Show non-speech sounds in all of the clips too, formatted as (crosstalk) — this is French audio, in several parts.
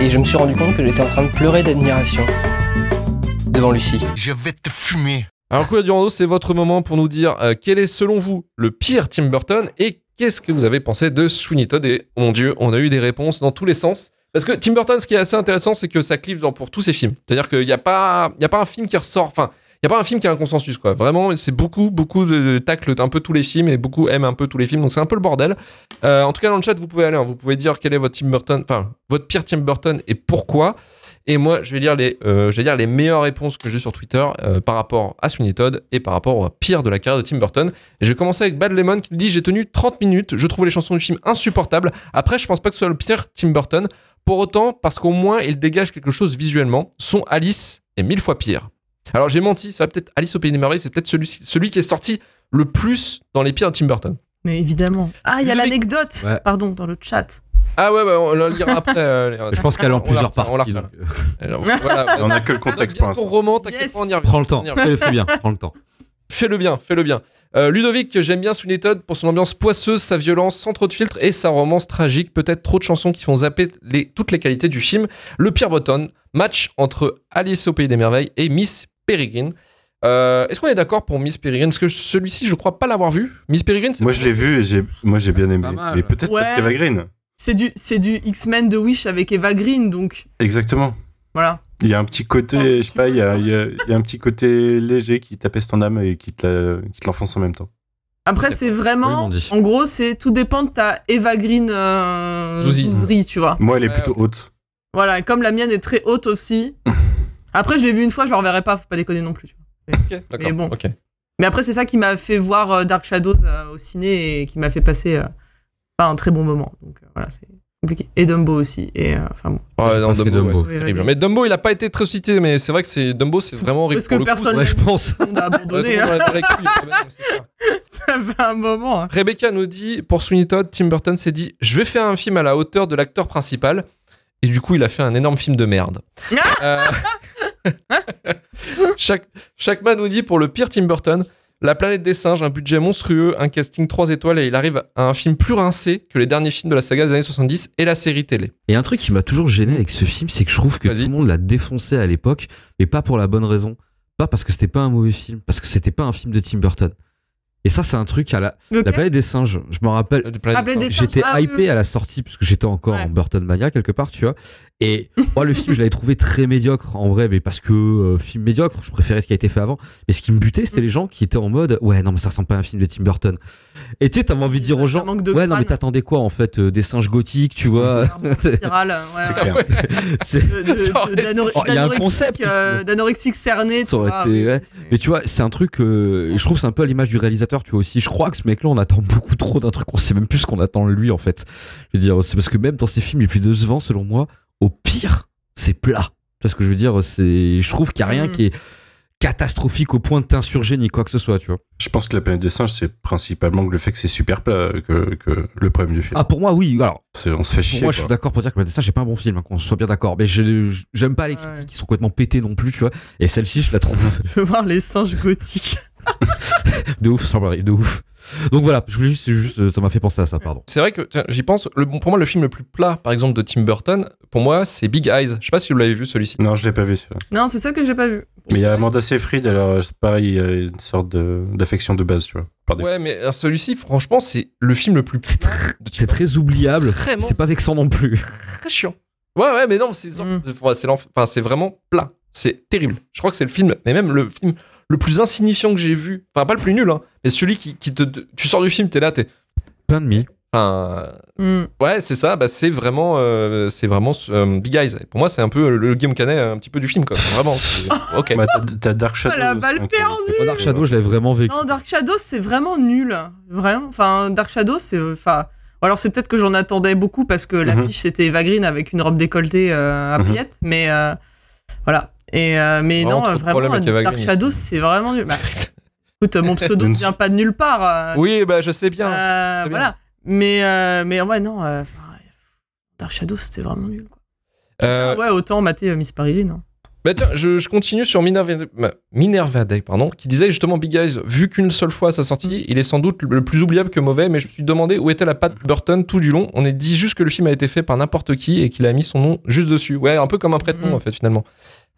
Et je me suis rendu compte que j'étais en train de pleurer d'admiration devant Lucie. Je vais te fumer. Alors, courrier du Randros, c'est votre moment pour nous dire euh, quel est selon vous le pire Tim Burton et qu'est-ce que vous avez pensé de Sweeney Todd. Et oh mon dieu, on a eu des réponses dans tous les sens. Parce que Tim Burton, ce qui est assez intéressant, c'est que ça clive dans, pour tous ses films. C'est-à-dire qu'il n'y a, pas- il y a pas un film qui ressort. Enfin, n'y a pas un film qui a un consensus, quoi. Vraiment, c'est beaucoup, beaucoup de tacles un peu tous les films et beaucoup aiment un peu tous les films. Donc, c'est un peu le bordel. Euh, en tout cas, dans le chat, vous pouvez aller. hein. vous pouvez dire quel est votre Tim Burton, enfin, votre pire Tim Burton et pourquoi. Et moi, je vais lire les, euh, je vais lire les meilleures réponses que j'ai sur Twitter euh, par rapport à Sweeney Todd et par rapport au pire de la carrière de Tim Burton. Et je vais commencer avec Bad Lemon qui dit J'ai tenu 30 minutes, je trouvais les chansons du film insupportables. Après, je pense pas que ce soit le pire Tim Burton. Pour autant, parce qu'au moins, il dégage quelque chose visuellement. Son Alice est mille fois pire. Alors, j'ai menti, ça va peut-être Alice au Pays des Merveilles, c'est peut-être celui, celui qui est sorti le plus dans les pires de Tim Burton. Mais évidemment. Ah, il y a l'anecdote, Ouais. pardon, dans le chat. Ah ouais, ouais, on la lira après. euh, (laughs) Je pense qu'elle est en plusieurs retient, on la parties. retient. donc, Alors, (laughs) voilà, On n'a que le contexte pour l'instant. roman, Yes. on y revient. Prends le temps. On y revient. Fais fais bien, prends le temps. (laughs) Fais-le bien, fais-le bien. Euh, Ludovic, j'aime bien Sweeney Todd pour son ambiance poisseuse, sa violence sans trop de filtres et sa romance tragique. Peut-être trop de chansons qui font zapper les- toutes les qualités du film. Le pire button, match entre Alice au Pays des Merveilles et Miss Peregrine. Euh, Est-ce qu'on est d'accord pour Miss Peregrine? Parce que celui-ci, je crois pas l'avoir vu. Miss Peregrine, c'est Moi, je l'ai vu et j'ai, moi, j'ai bien aimé. Mais peut-être parce qu'Eva Green. C'est du, c'est du X-Men de Wish avec Eva Green, donc Exactement. voilà. Il y a un petit côté, Oh, je sais pas, il y a, il y a- il y a un petit côté léger qui t'apaise ton âme et qui te, la- qui te l'enfonce en même temps. Après, c'est vraiment. En gros, c'est tout dépend de ta Eva Green euh, Zouzi. zouzerie, tu vois. Moi, elle est Ouais, plutôt haute. Voilà, comme la mienne est très haute aussi. (laughs) Après, je l'ai vu une fois, je le reverrai pas, faut pas déconner non plus. tu vois. Ok, d'accord. Mais bon. Mais après, c'est ça qui m'a fait voir euh, Dark Shadows euh, au ciné et qui m'a fait passer euh, pas un très bon moment. Donc euh, voilà, c'est compliqué. Et Dumbo aussi. Et euh, enfin bon. J'ai non, Dumbo, ouais, Dumbo. c'est terrible. Mais Dumbo, il a pas été très cité, mais c'est vrai que c'est Dumbo, c'est vraiment horrible. Parce que pour le coup, personne- (laughs) Ouais, je pense. On a Ouais, abandonné. hein. Ça fait un moment. hein. Rebecca nous dit pour Sweeney Todd, Tim Burton s'est dit je vais faire un film à la hauteur de l'acteur principal et du coup il a fait un énorme film de merde. (laughs) Euh, (laughs) Chaque Shackman nous dit pour le pire Tim Burton La planète des singes, un budget monstrueux, un casting 3 étoiles et il arrive à un film plus rincé que les derniers films de la saga des années 70 et la série télé. Et un truc qui m'a toujours gêné avec ce film, c'est que je trouve que tout le monde l'a défoncé à l'époque, mais pas pour la bonne raison. Pas parce que c'était pas un mauvais film, parce que c'était pas un film de Tim Burton. Et ça, c'est un truc à la, la planète des singes. Je me rappelle, Ah, j'étais Ah, oui, hypé oui. à la sortie parce que j'étais encore Ouais. en Burton Mania quelque part, tu vois. Et moi, le film, je l'avais trouvé très médiocre en vrai, mais parce que euh, film médiocre, je préférais ce qui a été fait avant. Mais ce qui me butait, c'était les gens qui étaient en mode ouais, non, mais ça ressemble pas à un film de Tim Burton. Et tu sais, t'avais envie de dire aux gens ouais, non, mais crâne. t'attendais quoi en fait euh, Des singes gothiques, tu vois? (laughs) Spirale, ouais, C'est (laughs) Oh, il y a un concept. euh, D'anorexique cerné. Tu vois, été- ouais. c'est- Mais tu vois, c'est un truc, euh, je trouve c'est un peu à l'image du réalisateur, tu vois aussi. Je crois que ce mec-là, on attend beaucoup trop d'un truc, on sait même plus ce qu'on attend de lui en fait. Je veux dire, c'est parce que même dans ses films les plus décevants, selon moi, au pire, c'est plat. Tu vois ce que je veux dire? C'est, je trouve qu'il y a rien Mhm. qui est catastrophique au point de t'insurger ni quoi que ce soit, tu vois. Je pense que la planète des singes, c'est principalement le fait que c'est super plat que, que le problème du film. Ah, pour moi, oui. Alors, C'est- on se fait pour chier. moi, je suis d'accord pour dire que ça, j'ai pas un bon film, hein, qu'on soit bien d'accord. Mais j'aime pas les Ouais. critiques qui sont complètement pétées non plus, tu vois. Et celle-ci, je la trouve (laughs) Je veux voir les singes gothiques. De ouf, sans de ouf. Donc voilà, je voulais juste, euh, ça m'a fait penser à ça, pardon. C'est vrai que j'y pense. Le, pour moi, le film le plus plat, par exemple, de Tim Burton, pour moi, c'est Big Eyes. Je sais pas si vous l'avez vu celui-ci. Non, je l'ai pas vu celui-là. Non, c'est ça que j'ai pas vu. Mais il y a Amanda Seyfried, alors c'est pareil, il y a une sorte d'affection de base, tu vois. Ouais, mais celui-ci, franchement, c'est le film le plus C'est très, très oubliable. Vraiment. C'est pas vexant non plus. très chiant. Ouais, ouais, mais non, c'est Mm. enfin, c'est vraiment plat. C'est terrible. Je crois que c'est le film, mais même le film le plus insignifiant que j'ai vu. Enfin, pas le plus nul, hein, mais celui qui, qui te, te- Tu sors du film, t'es là, t'es. Pain de mie. Enfin, Hmm. ouais, c'est ça. Bah, c'est vraiment, euh, c'est vraiment euh, Big Eyes. Pour moi, c'est un peu le Guillaume Canet, un petit peu du film, quoi. Vraiment. Ok. (laughs) Bah, t'as- Dark Shadow. la balle perdue. Moi, Dark Shadow, je l'avais vraiment vécu. Non, Dark Shadow, c'est vraiment nul. Vraiment. Enfin, Dark Shadow, c'est. Enfin. Alors c'est peut-être que j'en attendais beaucoup parce que l'affiche c'était Eva Green avec une robe décolletée euh, à Mhm. paillettes, mais euh, voilà. Et euh, mais Vraiment non, problèmes vraiment Dark Green. Shadows c'est vraiment nul. Bah, écoute, mon (laughs) pseudo ne vient pas de nulle part. euh, Oui, bah je sais bien. euh, voilà. Mais euh, mais ouais non, euh, Dark Shadows c'était vraiment nul. Quoi. Euh, Ouais, autant mater euh, Miss Peregrine. hein. Bah tiens, je, je continue sur Minerva, bah, Minerva Day, pardon, qui disait justement Big Eyes, vu qu'une seule fois à sa sortie, il est sans doute le plus oubliable que mauvais, mais je me suis demandé où était la patte Burton tout du long. On est dit juste que le film a été fait par n'importe qui et qu'il a mis son nom juste dessus. Ouais, un peu comme un prête-nom Mhm. en fait finalement.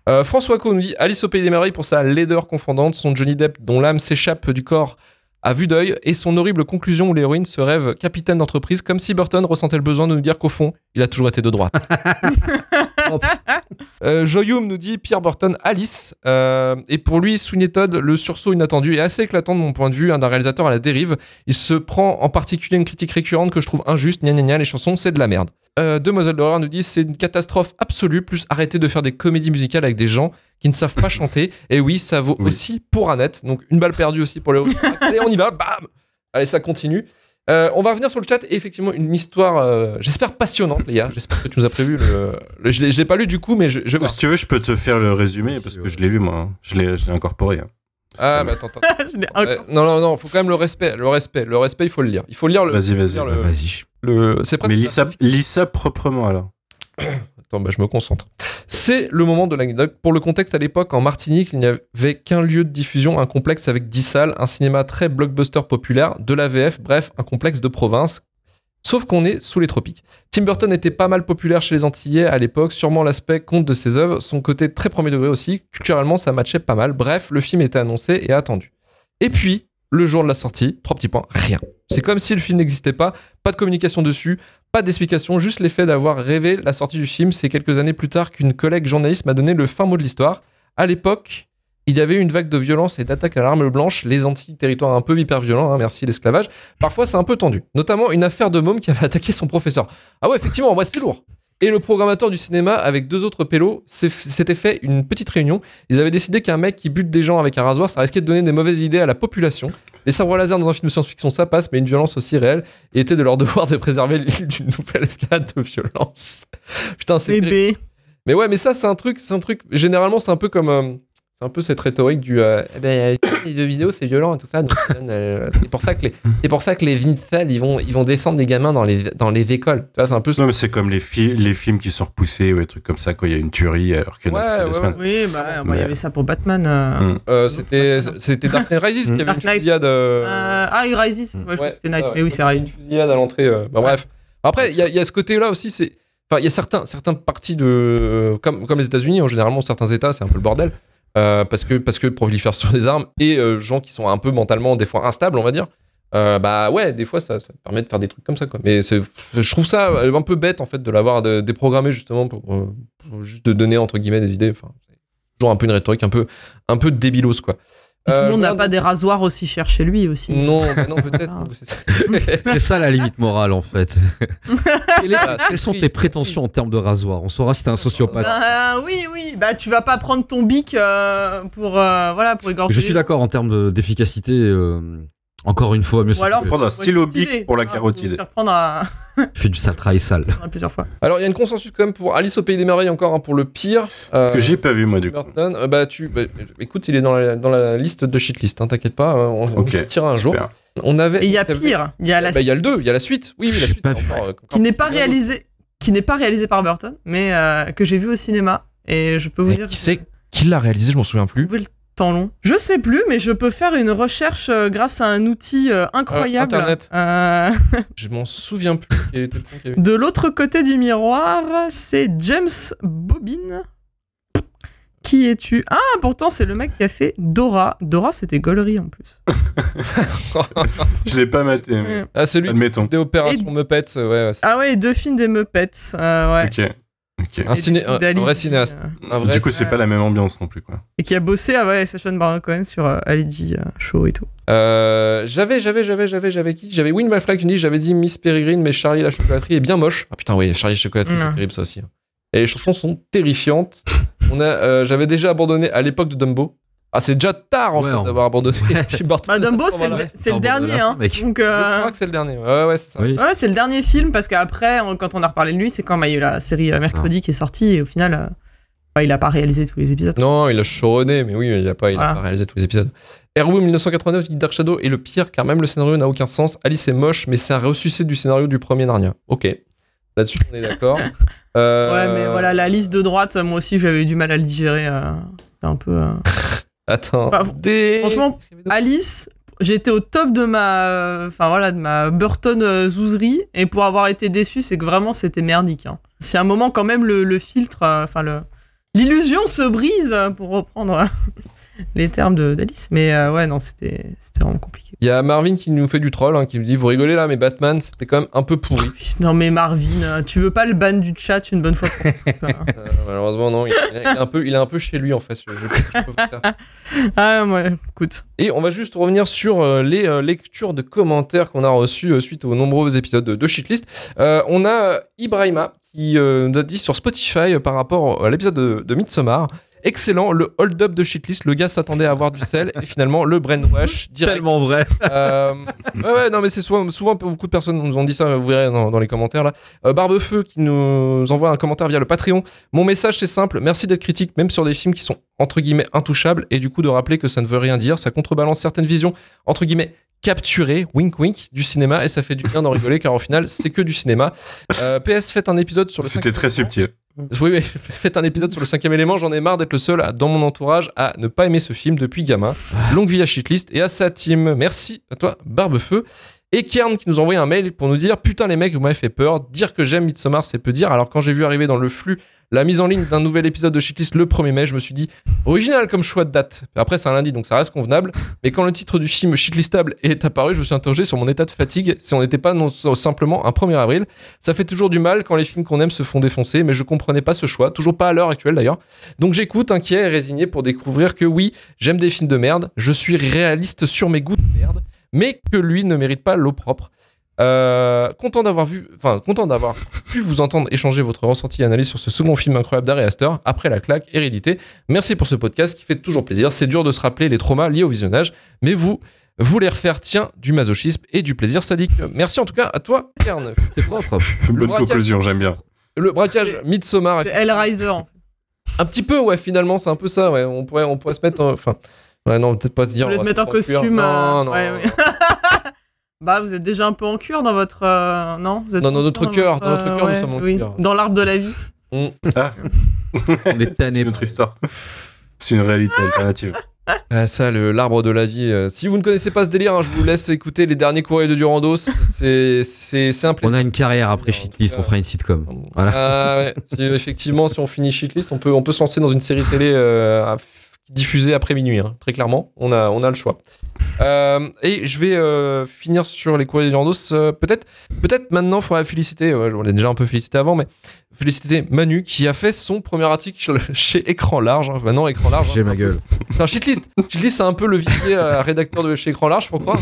Euh, François Co dit Alice au Pays des Merveilles pour sa laideur confondante, son Johnny Depp dont l'âme s'échappe du corps à vue d'œil et son horrible conclusion où l'héroïne se rêve capitaine d'entreprise comme si Burton ressentait le besoin de nous dire qu'au fond, il a toujours été de droite. (laughs) (laughs) Euh, Joyum nous dit Pierre Burton, Alice. Euh, et pour lui, Sweeney Todd, le sursaut inattendu est assez éclatant de mon point de vue, hein, d'un réalisateur à la dérive. Il se prend en particulier une critique récurrente que je trouve injuste. Gna gna gna, les chansons, c'est de la merde. Euh, Demoiselle d'horreur nous dit c'est une catastrophe absolue, plus arrêtez de faire des comédies musicales avec des gens qui ne savent pas chanter. Et oui, ça vaut Oui. aussi pour Annette. Donc une balle perdue aussi pour le. (laughs) Allez, on y va, bam Allez, ça continue. Euh, on va revenir sur le chat et effectivement une histoire, euh, j'espère passionnante, les gars. J'espère que tu nous as prévu le. le- je l'ai pas lu du coup, mais je, je vais voir. Si tu veux, je peux te faire le résumé parce que je l'ai lu moi. hein. Je l'ai je l'ai incorporé. hein. Ah, mais attends, attends. (laughs) Euh, non, non, non, faut quand même le respect. Le respect, le respect, il faut le lire. Il faut lire le. Vas-y, vas-y. lire Bah, le, Vas-y. le- c'est presque. Mais lis ça, lis ça proprement alors. (coughs) Bah, je me concentre. C'est le moment de l'anecdote. Pour le contexte, à l'époque, en Martinique, il n'y avait qu'un lieu de diffusion, un complexe avec 10 salles, un cinéma très blockbuster populaire, de la VF, bref, un complexe de province. Sauf qu'on est sous les tropiques. Tim Burton était pas mal populaire chez les Antillais à l'époque, sûrement l'aspect conte de ses œuvres, son côté très premier degré aussi, culturellement ça matchait pas mal. Bref, le film était annoncé et attendu. Et puis, le jour de la sortie, trois petits points, rien. C'est comme si le film n'existait pas, pas de communication dessus, pas d'explication, juste l'effet d'avoir rêvé la sortie du film. C'est quelques années plus tard qu'une collègue journaliste m'a donné le fin mot de l'histoire. À l'époque, il y avait une vague de violence et d'attaques à l'arme blanche, les Antilles, territoire un peu hyper violent, hein, merci l'esclavage. Parfois, c'est un peu tendu. Notamment une affaire de môme qui avait (laughs) attaqué son professeur. Ah ouais, effectivement, moi, c'était lourd. Et le programmateur du cinéma, avec deux autres pélos, s'était fait une petite réunion. Ils avaient décidé qu'un mec qui bute des gens avec un rasoir, ça risquait de donner des mauvaises idées à la population. Les sabres laser dans un film de science-fiction, ça passe, mais une violence aussi réelle, et était de leur devoir de préserver l'île d'une nouvelle escalade de violence. Putain, c'est. Mais ouais, mais ça, c'est un truc, c'est un truc. Généralement, c'est un peu comme. euh, un peu cette rhétorique du. euh, eh ben, (coughs) les jeux vidéo, c'est violent et tout ça. euh, c'est pour ça que les, c'est pour ça que les ils vont, ils vont descendre des gamins dans les, dans les écoles. Tu vois, c'est un peu. Non, mais c'est comme les, fi- les films qui sont repoussés ou des trucs comme ça quand il y a une tuerie alors qu'il y en a Ouais, toutes les ouais. Oui, bah, moi, il y avait ça pour Batman. euh. Mm. Euh, c'était, c'était Dark Knight Rises qui avait Dark une Knight. fusillade. euh, Euh, ah, Rises. Mm. Ouais, je ouais, c'était Night. Mais oui, c'est Une Rises. fusillade à l'entrée. euh, bah, bref. Après, il y, a- il y a ce côté-là aussi. C'est, enfin, il y a certains, certains parties de, comme, comme les États-Unis, en généralement, certains États, c'est un peu le bordel. Euh, parce que parce que prolifèrent sur des armes et euh, gens qui sont un peu mentalement des fois instables on va dire. Euh, bah ouais des fois ça, permet de faire des trucs comme ça quoi. Mais je trouve ça un peu bête en fait de l'avoir déprogrammé justement pour, juste de donner entre guillemets des idées. Enfin toujours un peu une rhétorique un peu un peu débilos quoi Tout Euh, le monde je n'a pas des rasoirs aussi chers chez lui aussi. non bah non peut-être Ah. (laughs) c'est ça. La limite morale en fait. (laughs) Quelles sont tes prétentions en termes de rasoir On saura si t'es un sociopathe. Bah, oui, oui. Bah, tu vas pas prendre ton bic euh, pour, euh, voilà, pour égorger. Je suis d'accord en termes de- d'efficacité. Encore une fois, mieux Ou alors, Prendre un stylo bic pour la faut carotide. Prendre à... (laughs) fait du sale travail sale. plusieurs fois. alors il y a une consensus quand même pour Alice au pays des merveilles encore hein, pour le pire euh, Que j'ai pas vu moi du coup. Burton, euh, bah tu, bah, écoute, il est dans la, dans la liste de shitlist, hein, t'inquiète pas, euh, on, sortira un jour. On avait. Et il y a pire. Il y a la Bah, il y a le suite 2, il y a la suite. Oui, oui, la suite. pas encore, vu. qui n'est pas réalisé, qui n'est pas réalisé par Burton, mais euh, que j'ai vu au cinéma. Et je peux vous Mais dire. qui c'est qui l'a réalisé Je m'en souviens plus. Le temps long. Je sais plus, mais je peux faire une recherche euh, grâce à un outil euh, incroyable. Euh, Internet. Euh, (laughs) Je m'en souviens plus. Quel était le film qu'il y avait de l'autre côté du miroir, c'est James Bobbin. Qui es-tu? Ah, pourtant, c'est le mec qui a fait Dora. Dora, c'était Gollery en plus. (laughs) Je l'ai pas maté. mais-. Ah, c'est lui qui Admettons. des opérations Muppets. euh, Ouais, Ah ouais, et deux films des Muppets. euh, ouais. Ok. Un, ciné- des un, vrai cinéaste. euh, Un vrai Du coup, c'est ouais. pas la même ambiance non plus quoi. et qui a bossé avec Sacha Baron Cohen sur euh, Ali G euh, Show et tout. Euh, j'avais, j'avais, j'avais, j'avais, j'avais qui? J'avais Win McFly j'avais dit Miss Peregrine, mais Charlie la chocolaterie est bien moche. Ah putain, oui, Charlie la chocolaterie, c'est Ouais. terrible ça aussi. hein. Et les chansons sont terrifiantes. On a, euh, j'avais déjà abandonné à l'époque de Dumbo. Ah, c'est déjà tard en Ouais, fait on- d'avoir abandonné (laughs) Tim Burton. Bah, Dumbo, c'est le, dernier, fin, hein. mec. Donc, Je euh, crois que c'est le dernier. Ouais, ouais, c'est ça. Oui. ouais, c'est le dernier film parce qu'après, quand on a reparlé de lui, c'est quand bah, il y a eu la série euh, Mercredi qui est sortie et au final, euh, bah, il a pas réalisé tous les épisodes. Non, il a showrunné, mais oui, il a pas, il a Voilà. pas réalisé tous les épisodes. Erwin 1989 dit Dark Shadow est le pire car même le scénario n'a aucun sens. Alice est moche, mais c'est un ressuscité du scénario du premier Narnia. Ok. Là-dessus, on est d'accord. (laughs) Euh, Ouais, mais voilà, la liste de droite, moi aussi, j'avais eu du mal à le digérer. euh, C'était un peu. (laughs) Attends. Des- franchement, Alice, j'étais au top de ma, enfin voilà, de ma Burton euh, zouzerie, et pour avoir été déçu, c'est que vraiment c'était merdique. hein. C'est un moment quand même le, le filtre, euh, enfin le, l'illusion se brise euh, pour reprendre les termes de d'Alice. Mais euh, ouais, non, c'était, vraiment compliqué. Il y a Marvin qui nous fait du troll, hein, qui nous dit Vous rigolez là, mais Batman, c'était quand même un peu pourri. (laughs) Non mais Marvin, euh, tu veux pas le ban du chat une bonne fois pour hein. (laughs) Euh, malheureusement, non. Il, il est un peu, il est un peu chez lui en fait. je- je-. (laughs) Ah ouais, écoute. Et on va juste revenir sur euh, les lectures de commentaires qu'on a reçus suite aux nombreux épisodes de, de Shitlist. On a Ibrahima qui nous a dit sur Spotify par rapport à l'épisode de, de Midsommar. Excellent, le hold-up de Shitlist. Le gars s'attendait à avoir du sel et finalement le brainwash (laughs) direct. Tellement vrai. Euh, ouais, ouais, non, mais c'est souvent, souvent beaucoup de personnes nous ont dit ça, vous verrez dans, dans les commentaires là. Euh, Barbefeu qui nous envoie un commentaire via le Patreon. Mon message c'est simple, merci d'être critique, même sur des films qui sont entre guillemets intouchables, et du coup de rappeler que ça ne veut rien dire, ça contrebalance certaines visions entre guillemets capturées, wink wink, du cinéma, et ça fait du bien d'en rigoler car au final c'est que du cinéma. Euh, PS, faites un épisode sur le C'était très subtil. (laughs) Oui, (laughs) faites un épisode sur le cinquième élément. J'en ai marre d'être le seul à- dans mon entourage à ne pas aimer ce film depuis gamin. Longue vie à Shitlist et à sa team. Merci à toi, Barbefeu. Et Kern qui nous a envoyé un mail pour nous dire Putain, les mecs, vous m'avez fait peur. Dire que j'aime Midsommar, c'est peu dire. Alors, quand j'ai vu arriver dans le flux la mise en ligne d'un nouvel épisode de Shitlist le 1er mai, je me suis dit Original comme choix de date. Après, c'est un lundi, donc ça reste convenable. Mais quand le titre du film Shitlistable est apparu, je me suis interrogé sur mon état de fatigue si on n'était pas non simplement un 1er avril. Ça fait toujours du mal quand les films qu'on aime se font défoncer, mais je comprenais pas ce choix, toujours pas à l'heure actuelle d'ailleurs. Donc j'écoute, inquiet et résigné pour découvrir que oui, j'aime des films de merde, je suis réaliste sur mes goûts de merde, mais que lui ne mérite pas l'eau propre. Euh, content d'avoir vu, enfin content d'avoir pu vous entendre échanger votre ressenti et analyse sur ce second film incroyable d'Ari Aster après la claque Hérédité. Merci pour ce podcast qui fait toujours plaisir. C'est dur de se rappeler les traumas liés au visionnage, mais vous vous les refaire tient du masochisme et du plaisir sadique. Merci en tout cas à toi, Kern. C'est propre. Bonne conclusion, j'aime bien. Le braquage Midsommar, C'est Hellraiser. en fait. un petit peu, ouais, finalement, c'est un peu ça, ouais. On pourrait, on pourrait se mettre, en- enfin, ouais, non, peut-être pas se dire. Voulez on te va se mettre en costume. Non, euh, non. ouais, ouais. (laughs) bah, vous êtes déjà un peu en cuir dans votre. euh, non? Vous êtes Dans en notre cœur, dans notre euh, cœur, nous sommes en oui. cuir. Dans l'arbre de la vie. (laughs) On (laughs) est tanné. C'est notre histoire. C'est une réalité alternative. Ah, ça, le l'arbre de la vie. euh, si vous ne connaissez pas ce délire, hein, je vous laisse écouter les derniers courriers de Durandos. C'est, un On a une carrière après Shitlist, on fera une sitcom. Voilà. Ah, ouais. Si, effectivement, si on finit Shitlist, on peut, on peut se lancer dans une série télé euh, à diffusée après minuit. hein. Très clairement, on a, on a le choix. Euh, et je vais euh, finir sur les courriers de Durandos. euh, peut-être, peut-être maintenant, il faudrait féliciter. ouais, on l'a déjà un peu félicité avant, mais féliciter Manu qui a fait son premier article (laughs) chez Écran Large. hein. Maintenant, Écran Large. hein, J'ai ma gueule. c'est un shitlist. Shitlist, c'est un peu le vivier euh, rédacteur de chez Écran Large, faut croire.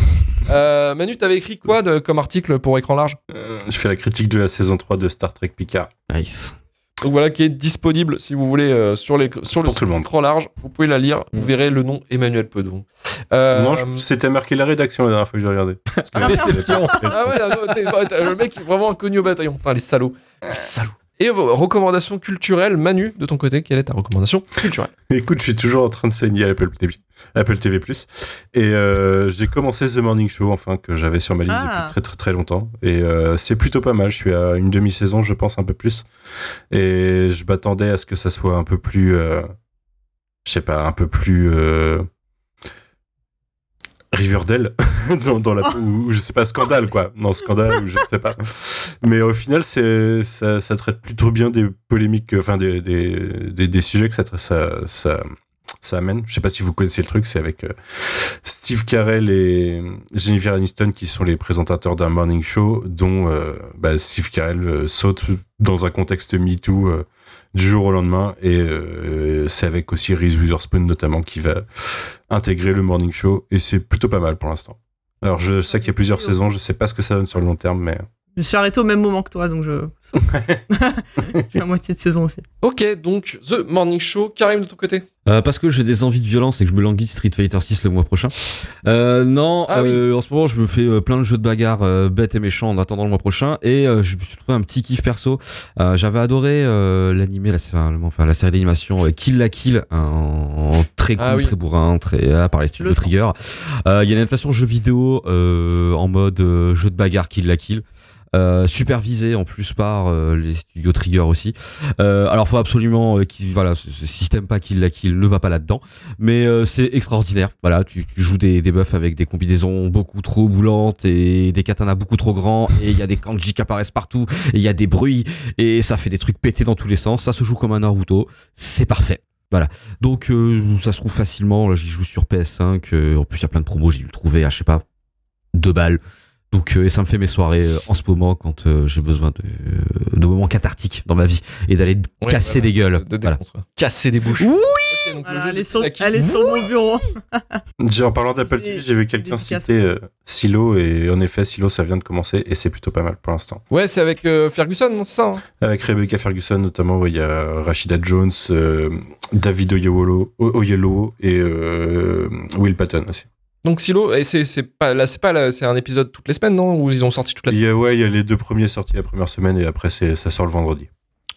Euh, Manu, t'avais écrit quoi de- comme article pour Écran Large? Euh, je fais la critique de la saison 3 de Star Trek Picard. Nice. Donc voilà, qui est disponible si vous voulez euh, sur, les, sur le Pour site tout le monde. Écran Large. Vous pouvez la lire. Vous verrez le nom Emmanuel Pedon. Euh, Non, je- c'était marqué la rédaction la dernière fois que j'ai regardé. (laughs) Parce que- Ah, Déception. (laughs) Ah ouais, non, t'es- ouais, t'es- le mec est vraiment inconnu au bataillon. Enfin, les salauds. Les salauds. Et vos recommandations culturelles, Manu, de ton côté, quelle est ta recommandation culturelle? Écoute, je suis toujours en train de saigner à Apple TV, Apple TV+. Et euh, j'ai commencé The Morning Show, enfin, que j'avais sur ma liste Ah. depuis très très très longtemps. Et euh, c'est plutôt pas mal. Je suis à une demi-saison, je pense, un peu plus. Et je m'attendais à ce que ça soit un peu plus... euh, je sais pas, un peu plus... Riverdale (laughs) dans, dans la ou, ou je sais pas scandale quoi non scandale ou je ne sais pas mais au final c'est ça, ça traite plutôt bien des polémiques enfin des, des, des, des sujets que ça, ça ça ça amène je sais pas si vous connaissez le truc c'est avec euh, Steve Carell et Jennifer Aniston qui sont les présentateurs d'un morning show dont euh, bah, Steve Carell euh, saute dans un contexte MeToo euh, du jour au lendemain et euh, c'est avec aussi Reese Witherspoon notamment qui va intégrer le morning show et c'est plutôt pas mal pour l'instant. Alors je sais qu'il y a plusieurs saisons, je sais pas ce que ça donne sur le long terme, mais Je suis arrêté au même moment que toi, donc je. (laughs) (laughs) J'ai la moitié de saison aussi. Ok, donc The Morning Show, Karim de ton côté? Euh, parce que j'ai des envies de violence et que je me languis de Street Fighter 6 le mois prochain. Euh, non, Ah oui. euh, en ce moment je me fais euh, plein de jeux de bagarre euh, bêtes et méchants en attendant le mois prochain et euh, je me suis trouvé un petit kiff perso. Euh, J'avais adoré euh, l'animé, la, enfin, la série d'animation Kill la Kill en, en très Ah oui. très bourrin, très euh, par les studios Le. Trigger. Euh, Il y a une adaptation jeu vidéo euh, en mode euh, jeu de bagarre Kill la Kill. Euh, supervisé en plus par euh, les studios Trigger aussi. Euh, alors faut absolument euh, qu'il voilà ce, ce système pas kill la kill ne va pas là-dedans, mais euh, c'est extraordinaire. Voilà, tu, tu joues des, des buffs avec des combinaisons beaucoup trop boulantes et des katanas beaucoup trop grands et il y a des kanji qui apparaissent partout et il y a des bruits et ça fait des trucs pétés dans tous les sens. Ça se joue comme un Naruto, c'est parfait. Voilà. Donc euh, ça se trouve facilement. Là, j'y joue sur PS5. euh, en plus, il y a plein de promos. J'ai dû le trouver à je sais pas deux balles. Donc euh, et ça me fait mes soirées en ce moment quand j'ai besoin de, de moments cathartiques dans ma vie et d'aller casser voilà, des gueules. de Voilà. défoncer. Casser des bouches. Oui Ok, donc le Voilà, jeu elle de est sur, elle est sur mon bureau. (laughs) En parlant d'Apple J'ai- TV, j'ai vu quelqu'un citer euh, Silo et en effet Silo ça vient de commencer et c'est plutôt pas mal pour l'instant. Ouais, c'est avec euh, Ferguson, non, c'est ça hein? Avec Rebecca Ferguson notamment, ouais, il y a Rashida Jones, euh, David Oyelowo, O- Oyelowo et euh, Will Patton aussi. Donc Silo, et c'est pas là, c'est pas c'est un épisode toutes les semaines, non? Ou ils ont sorti toute la. Il y a, ouais, il y a les deux premiers sortis la première semaine et après ça sort le vendredi.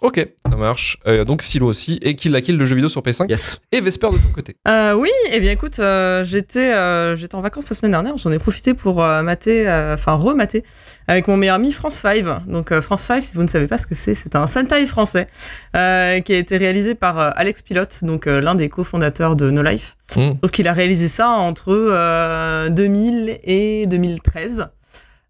Ok, ça marche. Euh, donc Silo aussi et Kill la Kill, le jeu vidéo sur PS5. Yes. Et Vesper de ton côté. Euh, oui, eh bien écoute, euh, j'étais euh, j'étais en vacances la semaine dernière, j'en ai profité pour euh, mater, euh, enfin remater avec mon meilleur ami France 5. Donc euh, France 5, si vous ne savez pas ce que c'est, c'est un Sentai français euh, qui a été réalisé par euh, Alex Pilote, donc euh, l'un des cofondateurs de No Life. Donc il a réalisé ça entre euh, 2000 et 2013.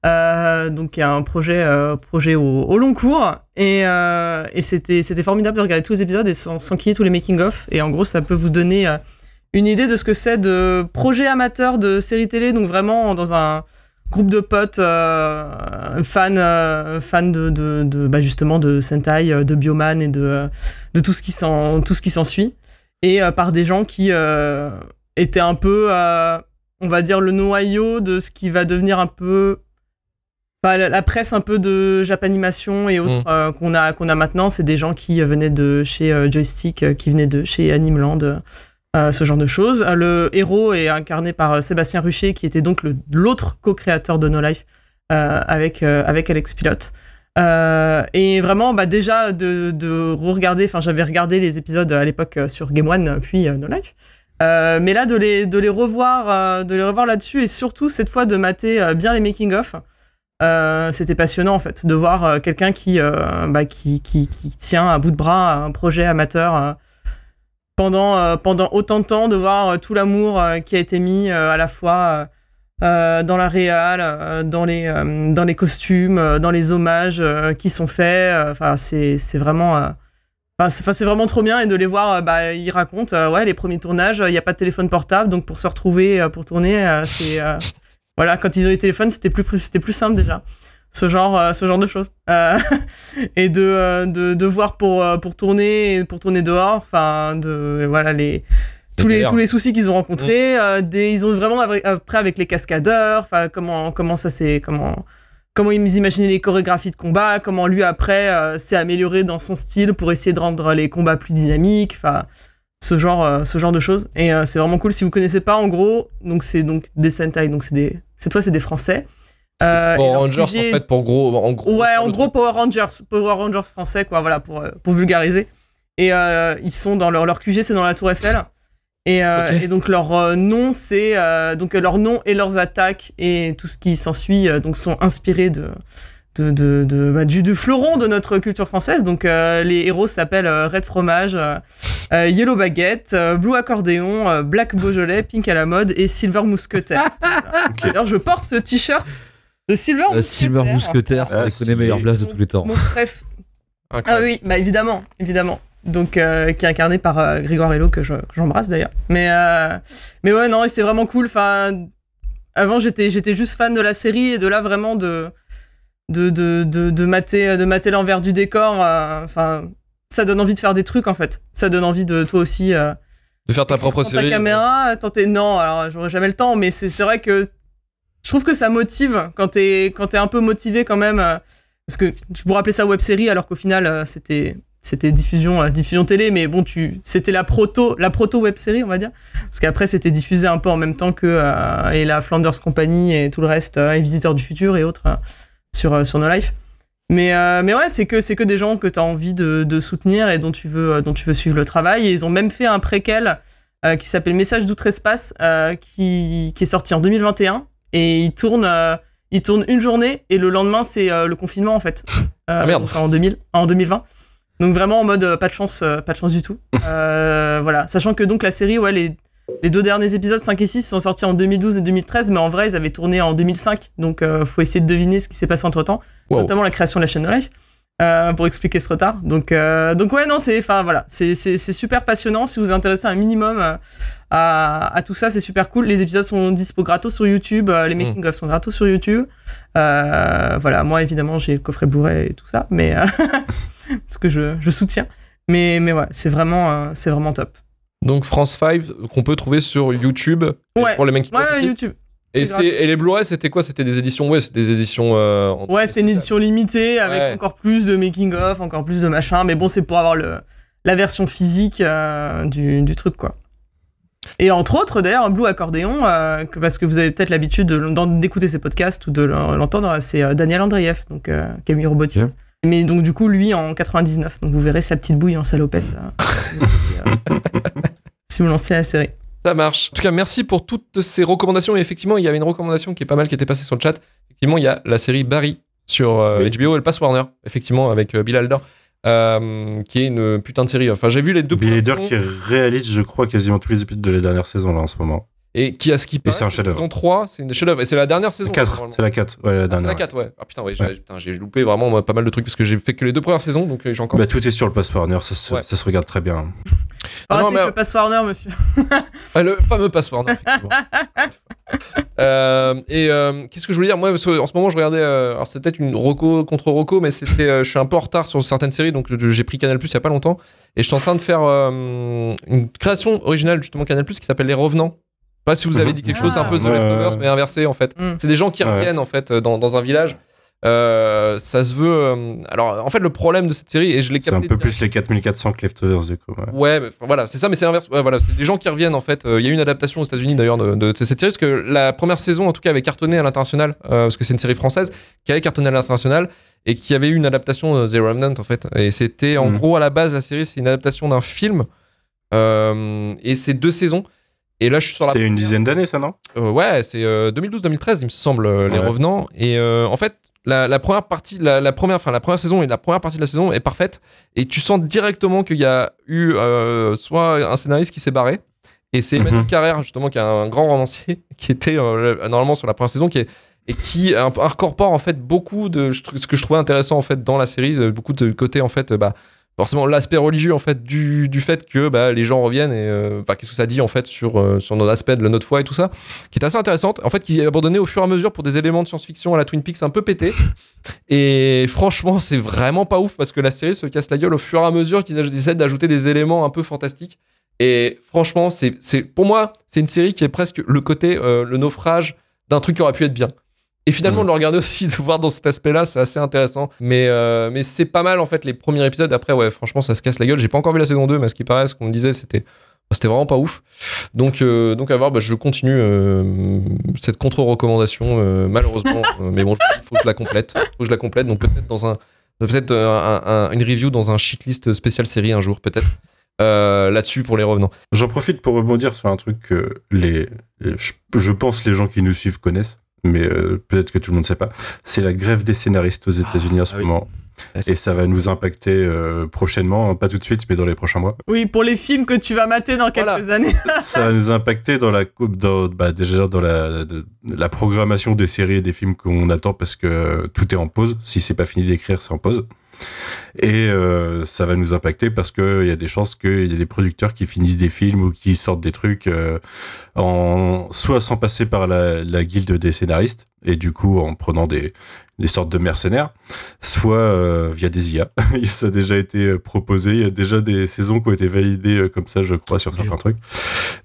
Euh, donc il y a un projet, euh, projet au, long cours. Et, euh, et c'était c'était formidable de regarder tous les épisodes et sans, sans qu'il y ait tous les making of et en gros ça peut vous donner une idée de ce que c'est de projet amateur de série télé. Donc vraiment dans un groupe de potes fans fans de, de, bah justement de Sentai de Bioman et de de tout ce qui s'en tout ce qui s'ensuit. Et par des gens qui étaient un peu on va dire le noyau de ce qui va devenir un peu Enfin, la, la presse un peu de Japanimation et autres Mm. euh, qu'on a qu'on a maintenant, c'est des gens qui euh, venaient de chez euh, Joystick, qui venaient de chez Animeland, euh, ce genre de choses. Le héros est incarné par Sébastien Rucher, qui était donc l'autre co-créateur de No Life avec avec Alex Pilote. Euh, et vraiment, bah déjà de, de re-regarder, enfin j'avais regardé les épisodes à l'époque sur Game One, puis euh, No Life. Euh, mais là, de les, de les revoir, de les revoir là-dessus, et surtout cette fois de mater bien les making-of, euh, c'était passionnant en fait de voir euh, quelqu'un qui, euh, bah, qui, qui, tient à bout de bras un projet amateur pendant, pendant autant de temps, de voir tout l'amour qui a été mis à la fois dans la réal, dans, les, dans les costumes, dans les hommages qui sont faits. Enfin, c'est vraiment. c'est vraiment trop bien et de les voir, bah, ils racontent, ouais, les premiers tournages, il n'y a pas de téléphone portable, donc pour se retrouver, pour tourner, c'est, voilà, quand ils ont les téléphones, c'était plus, c'était plus simple déjà. Ce genre, euh, ce genre de choses. Euh, (laughs) et de, euh, de, de voir pour, pour tourner, pour tourner dehors, enfin, de, voilà, les, tous les, tous les soucis qu'ils ont rencontrés, euh, des, ils ont vraiment après avec les cascadeurs, enfin, comment, comment ça s'est, comment, comment ils imaginaient les chorégraphies de combat, comment lui après euh, s'est amélioré dans son style pour essayer de rendre les combats plus dynamiques, enfin ce genre euh, ce genre de choses et euh, c'est vraiment cool si vous connaissez pas en gros donc c'est donc des Sentai donc c'est des cette fois c'est des français Euh, Power Rangers, en fait, pour gros. En gros Ouais, en gros truc. Power Rangers, Power Rangers français quoi, voilà pour euh, pour vulgariser. Et euh, ils sont dans leur leur QG, c'est dans la Tour Eiffel. Et, euh, et donc leur nom c'est donc leur nom et leurs attaques et tout ce qui s'ensuit donc sont inspirés de de, de, de- bah, du, du fleuron de notre culture française. Donc euh, les héros s'appellent euh, Red Fromage, euh, Yellow Baguette, euh, Blue Accordéon, euh, Black Beaujolais, Pink à la mode et Silver Mousquetaire. (laughs) Voilà. D'ailleurs je porte ce t-shirt de Silver Euh, Mousquetaire. Silver Mousquetaire, Ah, c'est les meilleures blasts de tous les temps. Mon bref. Ah oui, bah évidemment, évidemment. Donc, euh, qui est incarné par euh, Grégoire Hello, que je- que j'embrasse d'ailleurs. Mais, euh, mais ouais, non, et c'est vraiment cool. Enfin, avant, j'étais, j'étais juste fan de la série et de là, vraiment, de, de, de, de, de mater, de mater l'envers du décor. euh, Enfin, ça donne envie de faire des trucs, en fait. Ça donne envie de, toi aussi, euh, De faire ta propre prendre ta série. caméra, tenter. Non, alors, j'aurais jamais le temps, mais c'est, vrai que je trouve que ça motive quand t'es quand t'es un peu motivé quand même. euh, parce que tu pourrais appeler ça web série alors qu'au final c'était c'était diffusion diffusion télé mais bon tu c'était la proto la proto web série on va dire parce qu'après c'était diffusé un peu en même temps que euh, et la Flanders Company et tout le reste et Visiteurs du futur et autres sur euh, sur No Life mais euh, mais ouais c'est que c'est que des gens que tu as envie de, de soutenir et dont tu veux euh, dont tu veux suivre le travail. Et ils ont même fait un préquel euh, qui s'appelle Message d'outre-espace euh, qui qui est sorti en 2021 et il tourne il tourne une journée et le lendemain c'est le confinement en fait. (laughs) Ah, merde. en 2000 en 2020 donc vraiment en mode pas de chance pas de chance du tout. (laughs) Voilà. Sachant que donc la série ouais les les deux derniers épisodes 5 et 6 sont sortis en 2012 et 2013 mais en vrai ils avaient tourné en 2005 donc euh, faut essayer de deviner ce qui s'est passé entre temps Wow. notamment la création de la chaîne de live euh, pour expliquer ce retard. Donc euh, donc ouais non c'est enfin voilà c'est super passionnant. Si vous vous intéressez un minimum euh, à, à tout ça c'est super cool. Les épisodes sont dispo gratos sur YouTube les making of sont gratos sur YouTube. Voilà moi évidemment j'ai le coffret Blu-ray et tout ça mais (laughs) parce que je, je soutiens. Mais mais ouais c'est vraiment c'est vraiment top Donc France 5 qu'on peut trouver sur YouTube et Ouais. pour les making ouais, of ouais. YouTube Et, les Blu-ray, c'était quoi? C'était des éditions, ouais, c'était des éditions. euh, en- Ouais, c'était une édition limitée avec Ouais. encore plus de making of, encore plus de machin. Mais bon, c'est pour avoir le, la version physique euh, du, du truc, quoi. Et entre autres, d'ailleurs, Blue Accordéon, euh, que- parce que vous avez peut-être l'habitude d'écouter ces podcasts ou de l'entendre, c'est euh, Daniel Andreev, donc euh, Camille Robotics. Ok. Mais donc, du coup, lui en 99. Donc, vous verrez sa petite bouille en salopette. là. (laughs) Euh, si vous lancez la série. Ça marche. En tout cas, merci pour toutes ces recommandations. Et effectivement, il y avait une recommandation qui est pas mal qui était passée sur le chat. Effectivement, il y a la série Barry sur euh, Oui. HBO, Elle passe Warner, effectivement, avec euh, Bill Hader, euh, qui est une putain de série. Enfin, j'ai vu les deux Bill Hader premières qui réalise, je crois, quasiment tous les épisodes de la dernière saison là en ce moment. Et qui a ce qui c'est un chef-d'œuvre. Saison 3, c'est une des chefs-d'œuvre. Et c'est la dernière saison. 4, normalement. c'est la 4. Ouais, la Ah, c'est dernière. la 4, ouais. Ah putain, ouais, j'ai loupé vraiment moi, pas mal de trucs parce que j'ai fait que les deux premières saisons, donc euh, j'ai encore. Bah, tout est sur le Post Warner, ça, se- Ouais. ça se regarde très bien. (laughs) Ah non, Arrêtez mais- le passe Warner, monsieur. (laughs) Ah, le fameux password, effectivement. (laughs) Euh, et euh, qu'est-ce que je voulais dire? Moi, en ce moment, je regardais. euh, alors, c'est peut-être une Roco contre Roco, mais c'était. euh, je suis un peu en retard sur certaines séries, donc j'ai pris Canal Plus il y a pas longtemps. Et je suis en train de faire euh, une création originale, justement, Canal Plus, qui s'appelle Les Revenants. Je sais pas si vous avez dit quelque chose, c'est un peu The Ah. Leftovers, mais inversé, en fait. Mm. C'est des gens qui reviennent, en fait, dans, dans un village. Euh, ça se veut. euh, alors, en fait, le problème de cette série, et je l'ai C'est un peu plus les 4400 que Leftovers du coup. ouais. Ouais, mais, voilà, c'est ça, mais c'est l'inverse. Ouais, voilà, c'est des gens qui reviennent en fait. Euh, Il y a eu une adaptation aux États-Unis d'ailleurs de, de cette série, parce que la première saison, en tout cas, avait cartonné à l'international, euh, parce que c'est une série française qui avait cartonné à l'international et qui avait eu une adaptation de The Remnant en fait. Et c'était en Mhm. gros à la base la série, c'est une adaptation d'un film euh, et c'est deux saisons. Et là, je suis sur la. C'était une dizaine d'années ça, non Euh, ouais, c'est euh, 2012-2013, il me semble, euh, les revenants. Et euh, en fait, la, la première partie, la, la première, enfin la première saison et la première partie de la saison est parfaite. Et tu sens directement qu'il y a eu euh, soit un scénariste qui s'est barré. Et c'est Mhm. Emmanuel Carrère, justement, qui est un grand romancier, (laughs) qui était euh, le- normalement sur la première saison, qui est et qui incorpore en fait beaucoup de ce que je trouvais intéressant en fait dans la série, euh, beaucoup de côté en fait, euh, bah forcément l'aspect religieux en fait du, du fait que bah, les gens reviennent et euh, qu'est-ce que ça dit en fait sur euh, sur notre aspect de notre foi et tout ça qui est assez intéressante en fait qui est abandonnée au fur et à mesure pour des éléments de science-fiction à la Twin Peaks un peu pété et franchement c'est vraiment pas ouf parce que la série se casse la gueule au fur et à mesure qu'ils essaient d'ajouter des éléments un peu fantastiques. Et franchement c'est pour moi c'est une série qui est presque le côté euh, le naufrage d'un truc qui aurait pu être bien et finalement, Mhm. de le regarder aussi, de voir dans cet aspect-là, c'est assez intéressant. Mais, euh, mais c'est pas mal, en fait, les premiers épisodes. Après, ouais, franchement, ça se casse la gueule. J'ai pas encore vu la saison 2, mais à ce qui paraît, ce qu'on me disait, c'était c'était vraiment pas ouf. Donc, euh, donc à voir, bah, je continue euh, cette contre-recommandation, malheureusement. (laughs) Mais bon, il faut que je la complète. faut que je la complète. Donc, peut-être dans un. Peut-être un- un- une review dans un shitlist spécial série un jour, peut-être. Euh, Là-dessus pour les revenants. J'en profite pour rebondir sur un truc que les, je, je pense les gens qui nous suivent connaissent, mais euh, peut-être que tout le monde ne sait pas. C'est la grève des scénaristes aux États-Unis en ce ah oui. moment. Ah, Et ça va nous impacter euh, prochainement, pas tout de suite, mais dans les prochains mois. Oui, pour les films que tu vas mater dans quelques Voilà. années. (laughs) ça va nous impacter dans la coupe, dans, bah, déjà dans la, de- la programmation des séries et des films qu'on attend parce que tout est en pause. Si c'est pas fini d'écrire, c'est en pause. Et euh, ça va nous impacter parce qu'il y a des chances qu'il y ait des producteurs qui finissent des films ou qui sortent des trucs euh, en soit sans passer par la, la guilde des scénaristes et du coup en prenant des, des sortes de mercenaires, soit euh, via des IA. (laughs) ça a déjà été euh, proposé. Il y a déjà des saisons qui ont été validées euh, comme ça, je crois, sur certains trucs.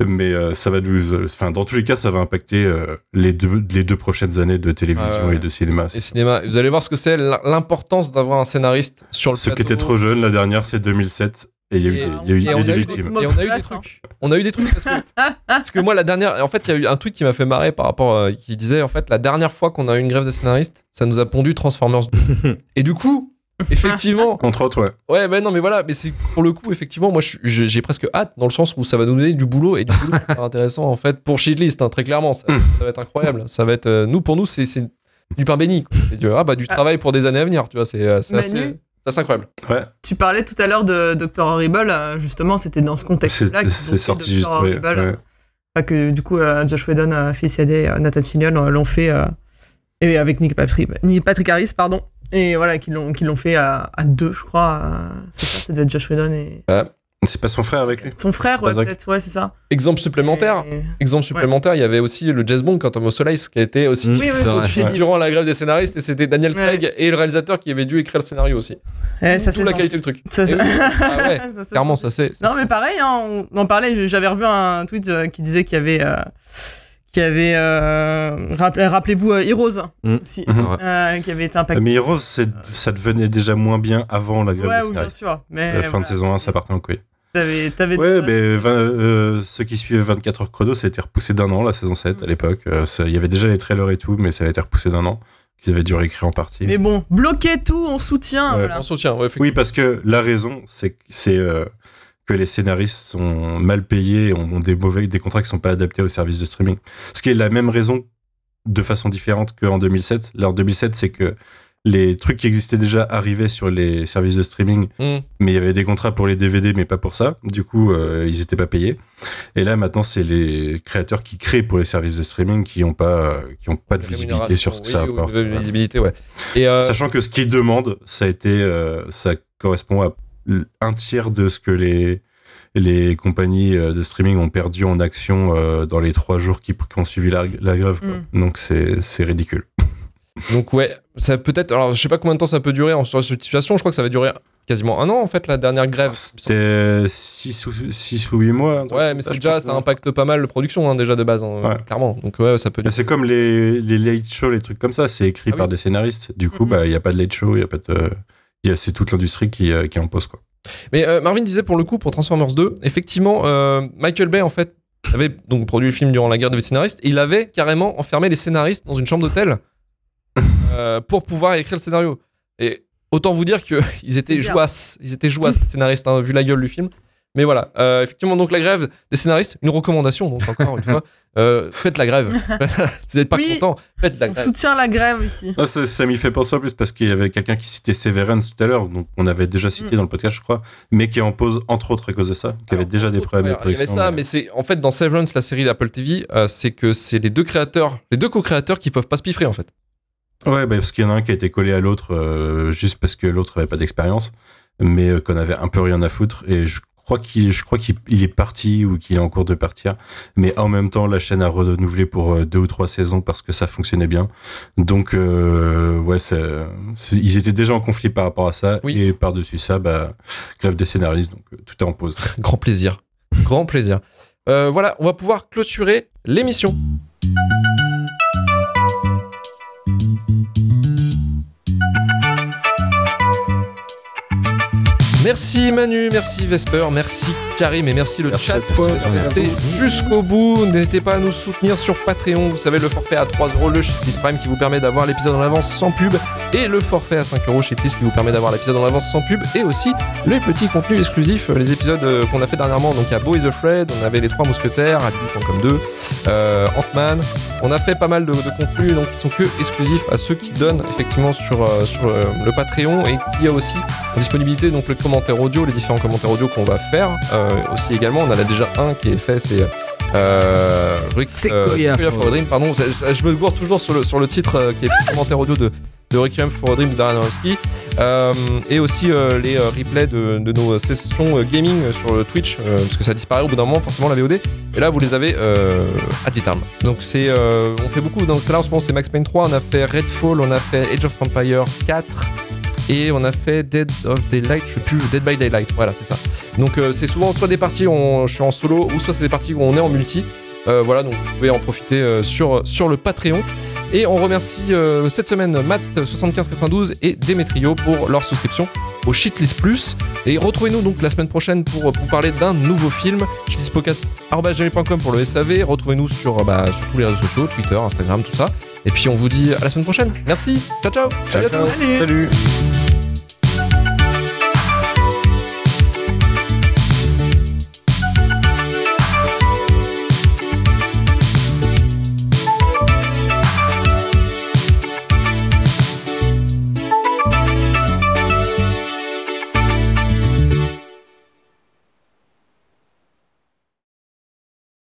Mais euh, ça va nous, euh, enfin, dans tous les cas, ça va impacter euh, les deux les deux prochaines années de télévision ouais. et de cinéma. Et cinéma. Vous allez voir ce que c'est l'importance d'avoir un scénariste sur le qui plateau. étaient trop jeunes, la dernière, c'est 2007. Et il y a eu des, victimes. Et on a eu des trucs. On a eu des trucs parce que, (laughs) parce que moi, la dernière. En fait, il y a eu un tweet qui m'a fait marrer par rapport. euh, qui disait, en fait, la dernière fois qu'on a eu une grève des scénaristes, ça nous a pondu Transformers 2. (laughs) Et du coup, effectivement. (laughs) Entre autres, ouais. Ouais, ben non, mais voilà. Mais c'est pour le coup, effectivement, moi, j'ai presque hâte dans le sens où ça va nous donner du boulot et du boulot super intéressant, en fait, pour Shitlist, hein, très clairement. Ça, ça va être incroyable. Ça va être. euh, nous, pour nous, c'est du pain béni. quoi. C'est du, ah, bah, du Ah. travail pour des années à venir, tu vois. C'est euh, c'est assez. C'est incroyable. Ouais. Tu parlais tout à l'heure de Dr. Horrible, euh, justement, c'était dans ce C'est contexte-là c'est sorti Dr. juste. ouais. Enfin, que du coup, euh, Josh Whedon, euh, Siadé, euh, Nathan Fillion l'ont fait euh, et avec Nick Patrick, Nick Patrick Harris, pardon. Et voilà, qu'ils l'ont qu'ils l'ont fait à, à deux, je crois. c'est ça, ça devait être Josh Whedon et C'est pas son frère avec lui son frère, ouais, peut-être, ouais, c'est ça. Exemple supplémentaire. Et- Exemple supplémentaire, il y avait aussi le Jazz Bond Quantum of Solace qui a été aussi Oui, oui, durant la grève des scénaristes et c'était Daniel Ouais. Craig et le réalisateur qui avaient dû écrire le scénario aussi. Ouais, ça, c'est la senti. qualité du truc. Ça, oui. (laughs) Ah ouais, Ça, c'est clairement ça c'est. Non, mais pareil, hein, on en parlait. J'avais revu un tweet euh, qui disait qu'il y avait. euh, qu'il y avait. euh, rappelez- Rappelez-vous euh, Heroes Mm. aussi. Mhm. Ouais. euh, qui avait été impacté. Mais Heroes, ça devenait déjà moins bien avant la grève ouais, oui, bien sûr. Mais La fin de saison 1, ça partait en couille. T'avais, t'avais Ouais, mais euh, ceux qui suivaient 24 heures chrono, ça a été repoussé d'un an, la saison 7 à l'époque. Euh, Il y avait déjà les trailers et tout, mais ça a été repoussé d'un an. Qu'ils avaient dû réécrire en partie. Mais bon, bloquer tout, on soutient. Ouais. voilà. On soutient. Ouais. Oui, parce que la raison, c'est que- c'est euh, que les scénaristes sont mal payés, ont des mauvais, des contrats qui sont pas adaptés aux services de streaming. Ce qui est la même raison de façon différente qu'en 2007. Là, en 2007, c'est que les trucs qui existaient déjà arrivaient sur les services de streaming, Mm. mais il y avait des contrats pour les DVD, mais pas pour ça. Du coup, euh, ils étaient pas payés. Et là, maintenant, c'est les créateurs qui créent pour les services de streaming qui ont pas, qui ont pas de visibilité sur ce que ça apporte. Voilà. visibilité, ouais. Et euh, Sachant que ce qu'ils demandent, ça a été, euh, ça correspond à un tiers de ce que les les compagnies euh, de streaming ont perdu en action euh, dans les trois jours qui, qui ont suivi la, la grève. quoi. Donc c'est c'est ridicule. (laughs) donc ouais, ça peut-être. Alors je sais pas combien de temps ça peut durer en sur cette situation. Je crois que ça va durer quasiment un an en fait la dernière grève. C'était 6 ou, six ou 8 mois. Ouais, mais ça, c'est déjà ça impacte pas mal la production hein, déjà de base, hein, Ouais. clairement. Donc ouais, ça peut. C'est comme les, les late shows, les trucs comme ça. C'est écrit Ah par oui. des scénaristes. Du coup, Mhm. bah il y a pas de late show, il y a pas de. Il y a- C'est toute l'industrie qui, euh, qui impose quoi. Mais euh, Marvin disait pour le coup pour Transformers 2, effectivement, euh, Michael Bay en fait avait donc produit le film durant la guerre des scénaristes et il avait carrément enfermé les scénaristes dans une chambre d'hôtel (laughs) euh, pour pouvoir écrire le scénario. Et autant vous dire qu'ils (laughs) étaient jouasses, ils étates jouasses les scénaristes hein, vu la gueule du film. Mais voilà, euh, effectivement donc la grève des scénaristes, une recommandation donc encore une fois, (laughs) euh, faites la grève. si (laughs) vous n'êtes pas Oui. content, faites la On grève. soutient la grève ici. Ah, ça ça m'y fait penser en plus parce qu'il y avait quelqu'un qui citait Severance tout à l'heure, donc on avait déjà cité Mm. dans le podcast, je crois, mais qui est en pause entre autres à cause de ça, qui avait Alors, déjà des problèmes de Il y avait ça, mais c'est en fait dans Severance, la série d'Apple TV, euh, c'est que c'est les deux créateurs, les deux co-créateurs qui peuvent pas se piffrer en fait. Ouais, bah, parce qu'il y en a un qui a été collé à l'autre euh, juste parce que l'autre avait pas d'expérience, mais euh, qu'on avait un peu rien à foutre. Et je crois qu'il, je crois qu'il il est parti ou qu'il est en cours de partir. Mais en même temps, la chaîne a renouvelé pour euh, deux ou trois saisons parce que ça fonctionnait bien. Donc, euh, ouais, ils étaient déjà en conflit par rapport à ça. Oui. Et par-dessus ça, bah, grève des scénaristes, donc euh, tout est en pause. (laughs) Grand plaisir. Grand plaisir. Euh, voilà, on va pouvoir clôturer l'émission. Merci Manu, merci Vesper, merci Karim et merci le Merci chat d'être resté jusqu'au bout. N'hésitez pas à nous soutenir sur Patreon. Vous savez, le forfait à 3 euros, le Shitlist Prime qui vous permet d'avoir l'épisode en avance sans pub. Et le forfait à 5 euros, Shitlist qui vous permet d'avoir l'épisode en avance sans pub. Et aussi les petits contenus exclusifs, euh, les épisodes euh, qu'on a fait dernièrement. Donc il y a Boys Afraid, on avait les trois mousquetaires, Happy 2, euh, Ant-Man. On a fait pas mal de, de contenus donc qui sont que exclusifs à ceux qui donnent effectivement sur, sur le Patreon et qui a aussi en disponibilité donc le commentaire audio, les différents commentaires audio qu'on va faire. Euh, aussi également, on en a déjà un qui est fait, c'est euh, Rick- Sequoia Sequoia for a Dream, pardon, je me gourre toujours sur le, sur le titre euh, qui est le commentaire audio de de Requiem for a Dream de. Euh, et aussi euh, les euh, replays de, de nos sessions euh, gaming sur le Twitch, euh, parce que ça disparaît au bout d'un moment, forcément la VOD. Et là, vous les avez euh, à titre. Donc c'est, euh, on fait beaucoup. Donc c'est là en ce moment, c'est Max Payne 3. On a fait Redfall, on a fait Age of Empire 4. Et on a fait Dead of Daylight, je sais plus, Dead by Daylight, voilà, c'est ça. Donc euh, c'est souvent soit des parties où on- je suis en solo, ou soit c'est des parties où on est en multi. Euh, voilà, donc vous pouvez en profiter euh, sur, sur le Patreon. Et on remercie euh, cette semaine Matt7592 et Demetrio pour leur souscription au Shitlist Plus. Et retrouvez-nous donc la semaine prochaine pour vous parler d'un nouveau film. shitlistpodcast.com pour le SAV. Retrouvez-nous sur, bah, sur tous les réseaux sociaux, Twitter, Instagram, tout ça. Et puis on vous dit à la semaine prochaine. Merci, ciao ciao, Salut à tous. Salut.